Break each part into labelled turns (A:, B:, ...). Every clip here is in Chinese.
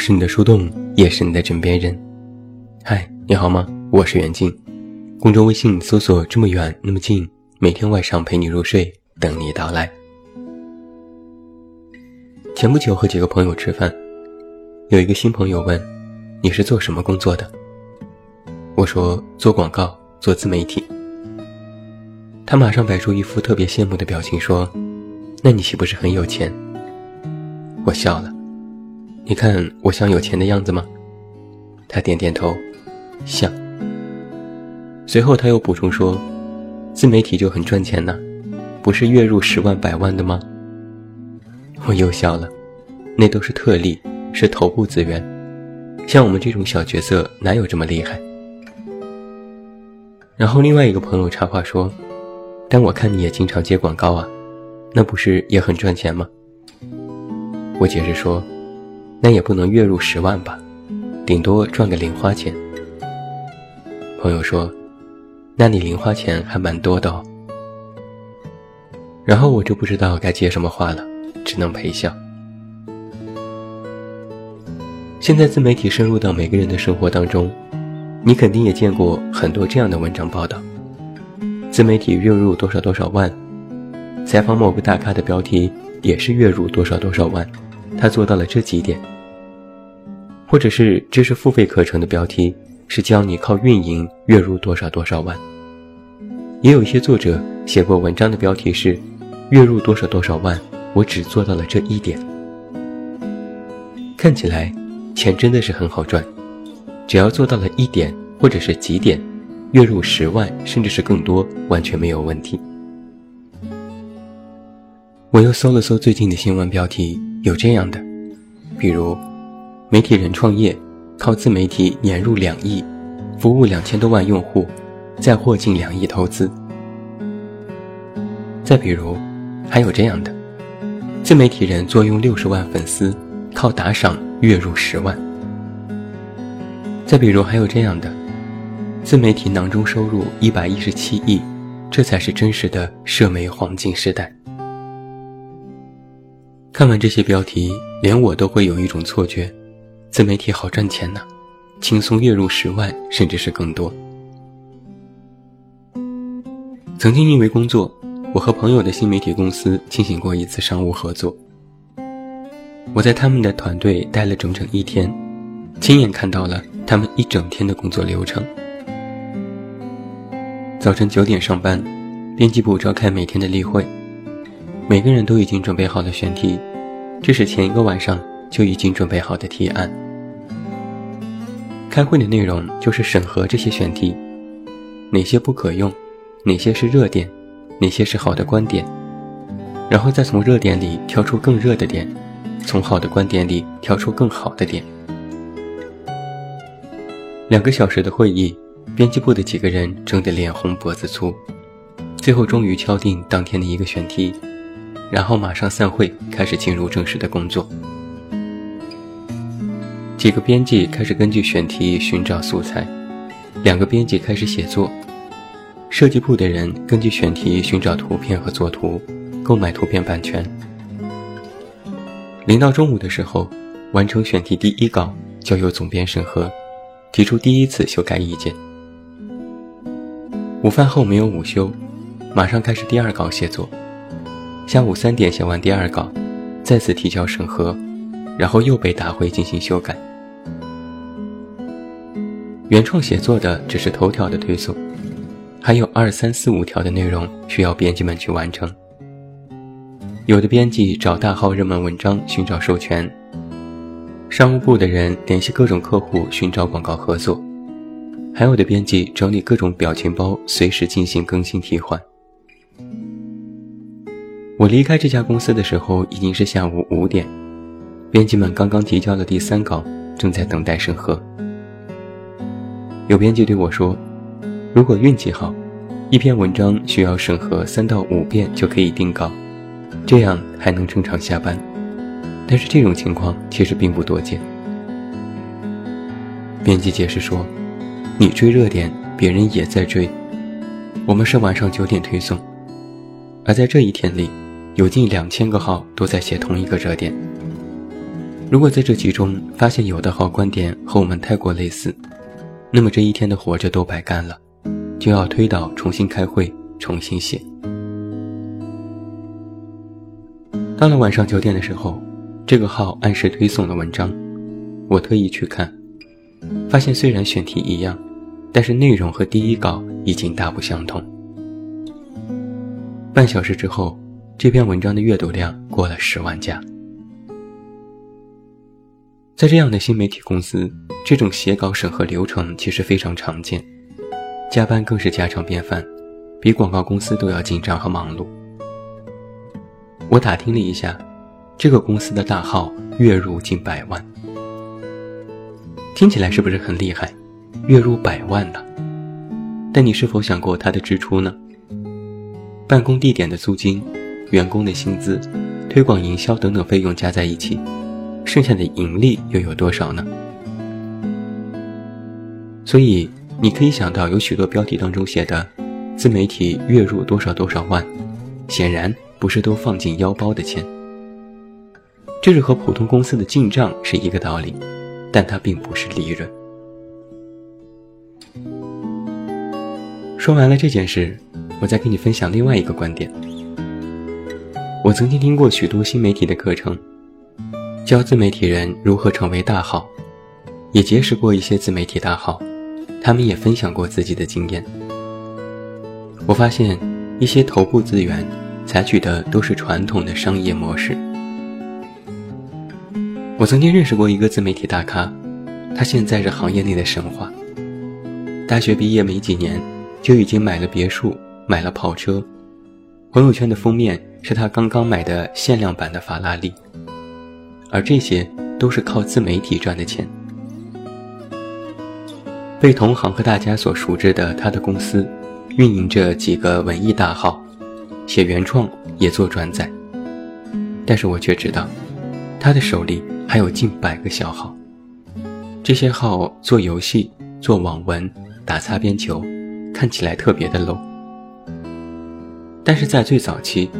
A: 是你的树洞，也是你的枕边人。嗨，你好吗？我是袁静。公众微信搜索“这么远那么近”，每天晚上陪你入睡，等你到来。前不久和几个朋友吃饭，有一个新朋友问：“你是做什么工作的？”我说：“做广告，做自媒体。”他马上摆出一副特别羡慕的表情说：“那你岂不是很有钱？”我笑了。你看我像有钱的样子吗？他点点头，像。随后他又补充说：“自媒体就很赚钱呢，不是月入十万百万的吗？”我又笑了，那都是特例，是头部资源，像我们这种小角色哪有这么厉害？然后另外一个朋友插话说：“但我看你也经常接广告啊，那不是也很赚钱吗？”我解释说。那也不能月入十万吧，顶多赚个零花钱。朋友说：“那你零花钱还蛮多的哦。”然后我就不知道该接什么话了，只能陪笑。现在自媒体深入到每个人的生活当中，你肯定也见过很多这样的文章报道：自媒体月入多少多少万，采访某个大咖的标题也是月入多少多少万。他做到了这几点，或者是知识付费课程的标题是教你靠运营月入多少多少万，也有一些作者写过文章的标题是月入多少多少万，我只做到了这一点。看起来钱真的是很好赚，只要做到了一点或者是几点，月入十万甚至是更多完全没有问题。我又搜了搜最近的新闻标题。有这样的，比如，媒体人创业，靠自媒体年入两亿，服务两千多万用户，再获近两亿投资。再比如，还有这样的，自媒体人坐拥六十万粉丝，靠打赏月入十万。再比如，还有这样的，自媒体囊中收入一百一十七亿，这才是真实的社媒黄金时代。看完这些标题，连我都会有一种错觉：自媒体好赚钱呢，轻松月入十万，甚至是更多。曾经因为工作，我和朋友的新媒体公司进行过一次商务合作。我在他们的团队待了整整一天，亲眼看到了他们一整天的工作流程。早晨九点上班，编辑部召开每天的例会，每个人都已经准备好了选题。这是前一个晚上就已经准备好的提案。开会的内容就是审核这些选题，哪些不可用，哪些是热点，哪些是好的观点，然后再从热点里挑出更热的点，从好的观点里挑出更好的点。两个小时的会议，编辑部的几个人争得脸红脖子粗，最后终于敲定当天的一个选题。然后马上散会，开始进入正式的工作。几个编辑开始根据选题寻找素材，两个编辑开始写作，设计部的人根据选题寻找图片和作图，购买图片版权。临到中午的时候，完成选题第一稿，交由总编审核，提出第一次修改意见。午饭后没有午休，马上开始第二稿写作。下午三点写完第二稿，再次提交审核，然后又被打回进行修改。原创写作的只是头条的推送，还有二三四五条的内容需要编辑们去完成。有的编辑找大号热门文章寻找授权，商务部的人联系各种客户寻找广告合作，还有的编辑整理各种表情包，随时进行更新替换。我离开这家公司的时候已经是下午五点，编辑们刚刚提交了第三稿，正在等待审核。有编辑对我说：“如果运气好，一篇文章需要审核三到五遍就可以定稿，这样还能正常下班。但是这种情况其实并不多见。”编辑解释说：“你追热点，别人也在追。我们是晚上九点推送，而在这一天里。”有近两千个号都在写同一个热点，如果在这其中发现有的号观点和我们太过类似，那么这一天的活着都白干了，就要推倒重新开会，重新写。到了晚上九点的时候，这个号按时推送了文章，我特意去看，发现虽然选题一样，但是内容和第一稿已经大不相同。半小时之后，这篇文章的阅读量过了十万加。在这样的新媒体公司，这种写稿审核流程其实非常常见，加班更是家常便饭，比广告公司都要紧张和忙碌。我打听了一下，这个公司的大号月入近百万，听起来是不是很厉害？月入百万呢？但你是否想过它的支出呢？办公地点的租金、员工的薪资、推广营销等等费用加在一起。剩下的盈利又有多少呢？所以你可以想到，有许多标题当中写的“自媒体月入多少多少万”，显然不是都放进腰包的钱。这是和普通公司的进账是一个道理，但它并不是利润。说完了这件事，我再给你分享另外一个观点。我曾经听过许多新媒体的课程。教自媒体人如何成为大号，也结识过一些自媒体大号，他们也分享过自己的经验。我发现一些头部资源采取的都是传统的商业模式。我曾经认识过一个自媒体大咖，他现在是行业内的神话。大学毕业没几年，就已经买了别墅，买了跑车，朋友圈的封面是他刚刚买的限量版的法拉利。而这些都是靠自媒体赚的钱。被同行和大家所熟知的他的公司，运营着几个文艺大号，写原创也做转载。但是我却知道，他的手里还有近百个小号，这些号做游戏、做网文、打擦边球，看起来特别的 low。但是在最早期，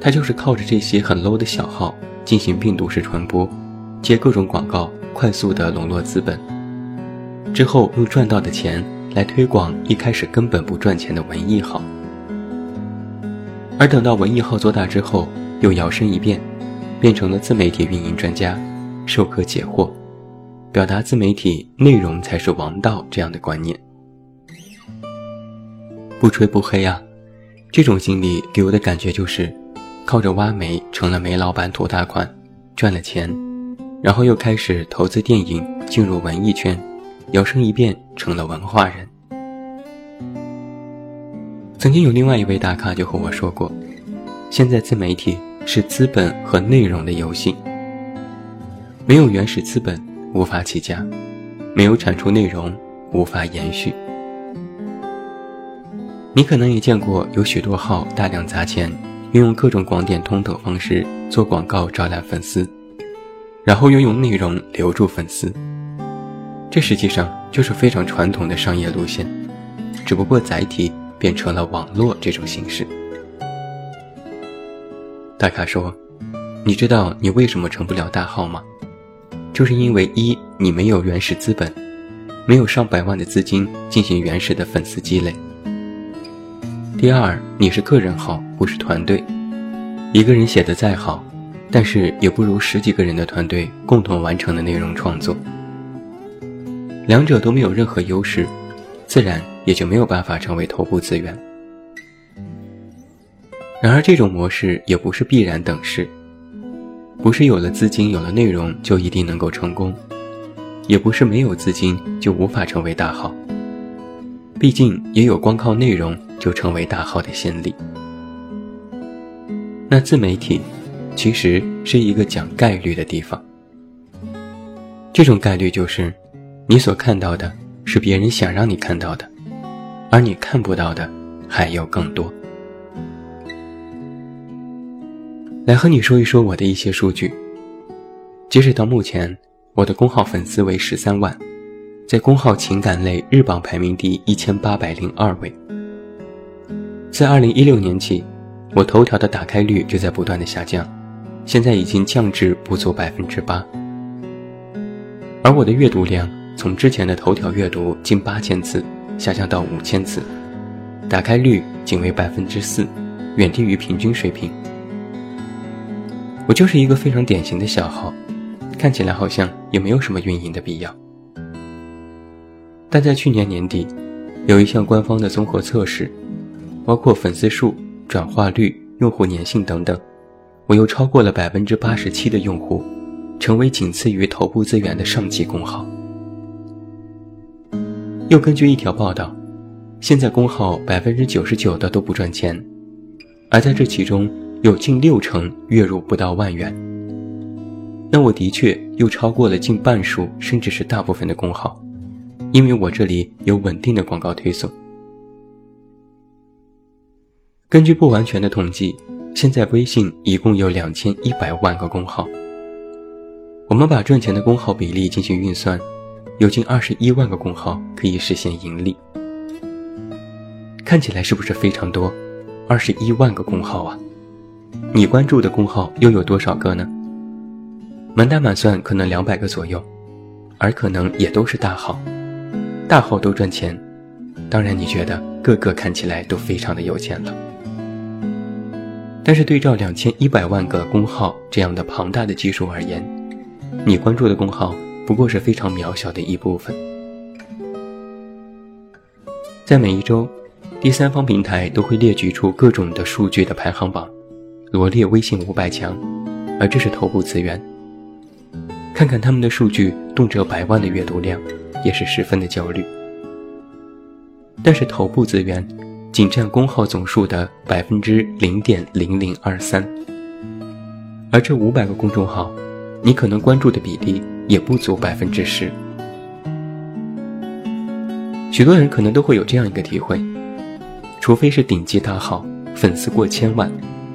A: 他就是靠着这些很 low 的小号。进行病毒式传播，接各种广告，快速的笼络资本，之后用赚到的钱来推广一开始根本不赚钱的文艺号，而等到文艺号做大之后，又摇身一变，变成了自媒体运营专家，授课解惑，表达自媒体内容才是王道这样的观念。不吹不黑啊，这种经历给我的感觉就是。靠着挖煤成了煤老板，土大款，赚了钱，然后又开始投资电影，进入文艺圈，摇身一变成了文化人。曾经有另外一位大咖就和我说过，现在自媒体是资本和内容的游戏，没有原始资本无法起家，没有产出内容无法延续。你可能也见过有许多号大量砸钱。运用各种广点通等方式做广告招揽粉丝，然后又用内容留住粉丝，这实际上就是非常传统的商业路线，只不过载体变成了网络这种形式。大咖说：“你知道你为什么成不了大号吗？就是因为一你没有原始资本，没有上百万的资金进行原始的粉丝积累。”第二，你是个人号，不是团队。一个人写的再好，但是也不如十几个人的团队共同完成的内容创作。两者都没有任何优势，自然也就没有办法成为头部资源。然而，这种模式也不是必然等式，不是有了资金、有了内容就一定能够成功，也不是没有资金就无法成为大号。毕竟也有光靠内容。就成为大号的先例。那自媒体其实是一个讲概率的地方。这种概率就是，你所看到的是别人想让你看到的，而你看不到的还有更多。来和你说一说我的一些数据。截止到目前，我的公号粉丝为十三万，在公号情感类日榜排名第一千八百零二位。在二零一六年起，我头条的打开率就在不断的下降，现在已经降至不足百分之八。而我的阅读量从之前的头条阅读近八千次下降到五千次，打开率仅为百分之四，远低于平均水平。我就是一个非常典型的小号，看起来好像也没有什么运营的必要。但在去年年底，有一项官方的综合测试，包括粉丝数、转化率、用户粘性等等，我又超过了百分之八十七的用户，成为仅次于头部资源的上级工号。又根据一条报道，现在工号百分之九十九的都不赚钱，而在这其中有近六成月入不到万元。那我的确又超过了近半数，甚至是大部分的工号。因为我这里有稳定的广告推送。根据不完全的统计，现在微信一共有两千一百万个公号。我们把赚钱的公号比例进行运算，有近二十一万个公号可以实现盈利。看起来是不是非常多？二十一万个公号啊！你关注的公号又有多少个呢？满打满算可能两百个左右，而可能也都是大号。大号都赚钱，当然你觉得个个看起来都非常的有钱了。但是对照两千一百万个工号这样的庞大的基数而言，你关注的工号不过是非常渺小的一部分。在每一周，第三方平台都会列举出各种的数据的排行榜，罗列微信五百强，而这是头部资源。看看他们的数据，动辄百万的阅读量。也是十分的焦虑，但是头部资源仅占公号总数的百分之零点零零二三，而这五百个公众号，你可能关注的比例也不足百分之十。许多人可能都会有这样一个体会，除非是顶级大号，粉丝过千万，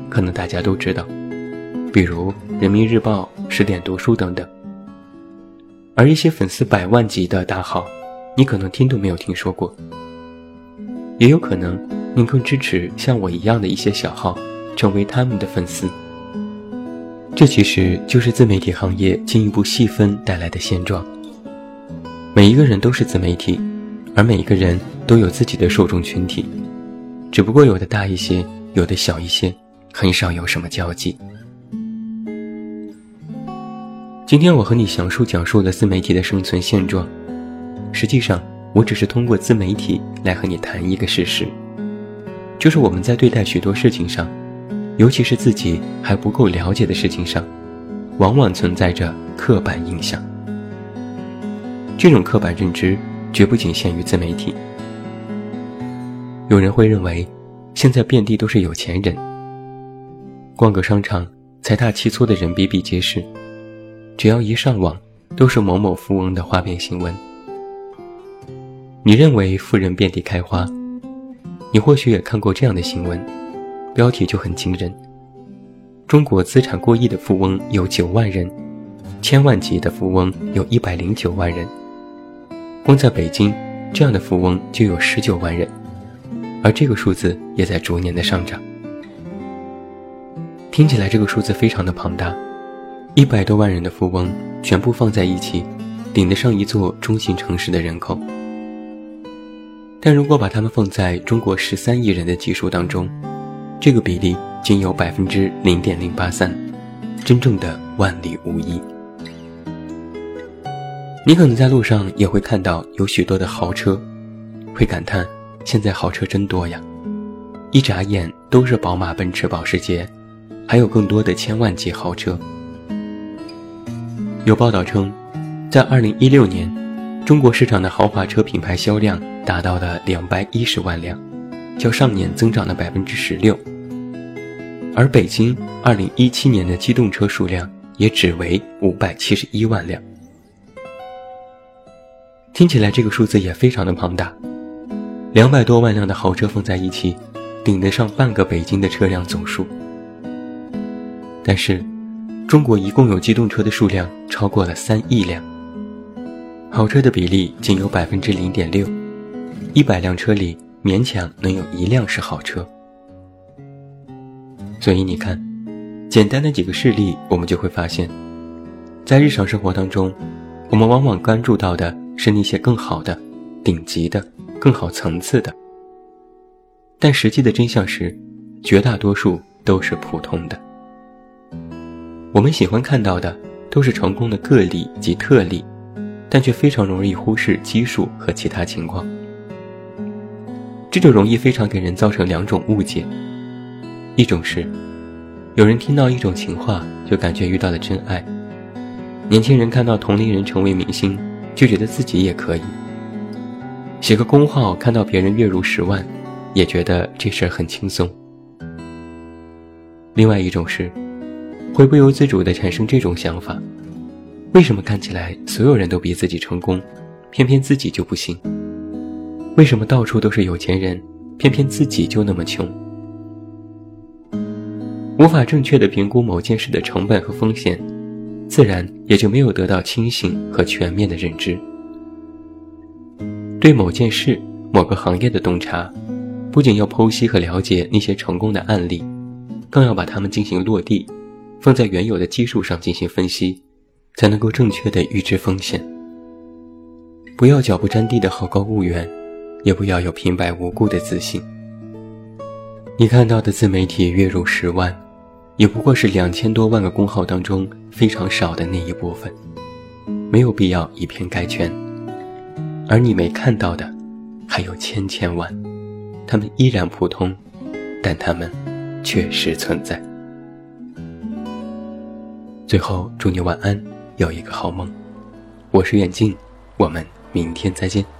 A: 可能大家都知道，比如人民日报、十点读书等等。而一些粉丝百万级的大号，你可能听都没有听说过。也有可能，您更支持像我一样的一些小号，成为他们的粉丝。这其实就是自媒体行业进一步细分带来的现状。每一个人都是自媒体，而每一个人都有自己的受众群体，只不过有的大一些，有的小一些，很少有什么交集。今天我和你详述讲述了自媒体的生存现状，实际上我只是通过自媒体来和你谈一个事实，就是我们在对待许多事情上，尤其是自己还不够了解的事情上，往往存在着刻板印象。这种刻板认知绝不仅限于自媒体。有人会认为，现在遍地都是有钱人，逛个商场，财大气粗的人比比皆是。只要一上网，都是某某富翁的花边新闻。你认为富人遍地开花，你或许也看过这样的新闻，标题就很惊人：中国资产过亿的富翁有九万人，千万级的富翁有一百零九万人。光在北京，这样的富翁就有十九万人，而这个数字也在逐年的上涨。听起来这个数字非常的庞大。一百多万人的富翁全部放在一起，顶得上一座中型城市的人口。但如果把他们放在中国十三亿人的基数当中，这个比例仅有百分之零点零八三，真正的万里无一。你可能在路上也会看到有许多的豪车，会感叹现在豪车真多呀，一眨眼都是宝马、奔驰、保时捷，还有更多的千万级豪车。有报道称，在2016年，中国市场的豪华车品牌销量达到了210万辆，较上年增长了16%。而北京2017年的机动车数量也只为571万辆。听起来这个数字也非常的庞大，两百多万辆的豪车放在一起，顶得上半个北京的车辆总数。但是。中国一共有机动车的数量超过了三亿辆，豪车的比例仅有百分之零点六，一百辆车里勉强能有一辆是好车。所以你看，简单的几个事例，我们就会发现，在日常生活当中，我们往往关注到的是那些更好的、顶级的、更好层次的，但实际的真相是，绝大多数都是普通的。我们喜欢看到的都是成功的个例及特例，但却非常容易忽视基数和其他情况。这就容易非常给人造成两种误解：一种是，有人听到一种情话就感觉遇到了真爱；年轻人看到同龄人成为明星，就觉得自己也可以；写个公号看到别人月入十万，也觉得这事儿很轻松。另外一种是，会不由自主地产生这种想法：为什么看起来所有人都比自己成功，偏偏自己就不行？为什么到处都是有钱人，偏偏自己就那么穷？无法正确的评估某件事的成本和风险，自然也就没有得到清醒和全面的认知。对某件事、某个行业的洞察，不仅要剖析和了解那些成功的案例，更要把它们进行落地，放在原有的基数上进行分析，才能够正确的预知风险。不要脚不沾地的好高骛远。也不要有平白无故的自信。你看到的自媒体月入十万，也不过是两千多万个公号当中非常少的那一部分，没有必要以偏概全。而你没看到的，还有千千万，他们依然普通，但他们确实存在。最后，祝你晚安，有一个好梦。我是远近，我们明天再见。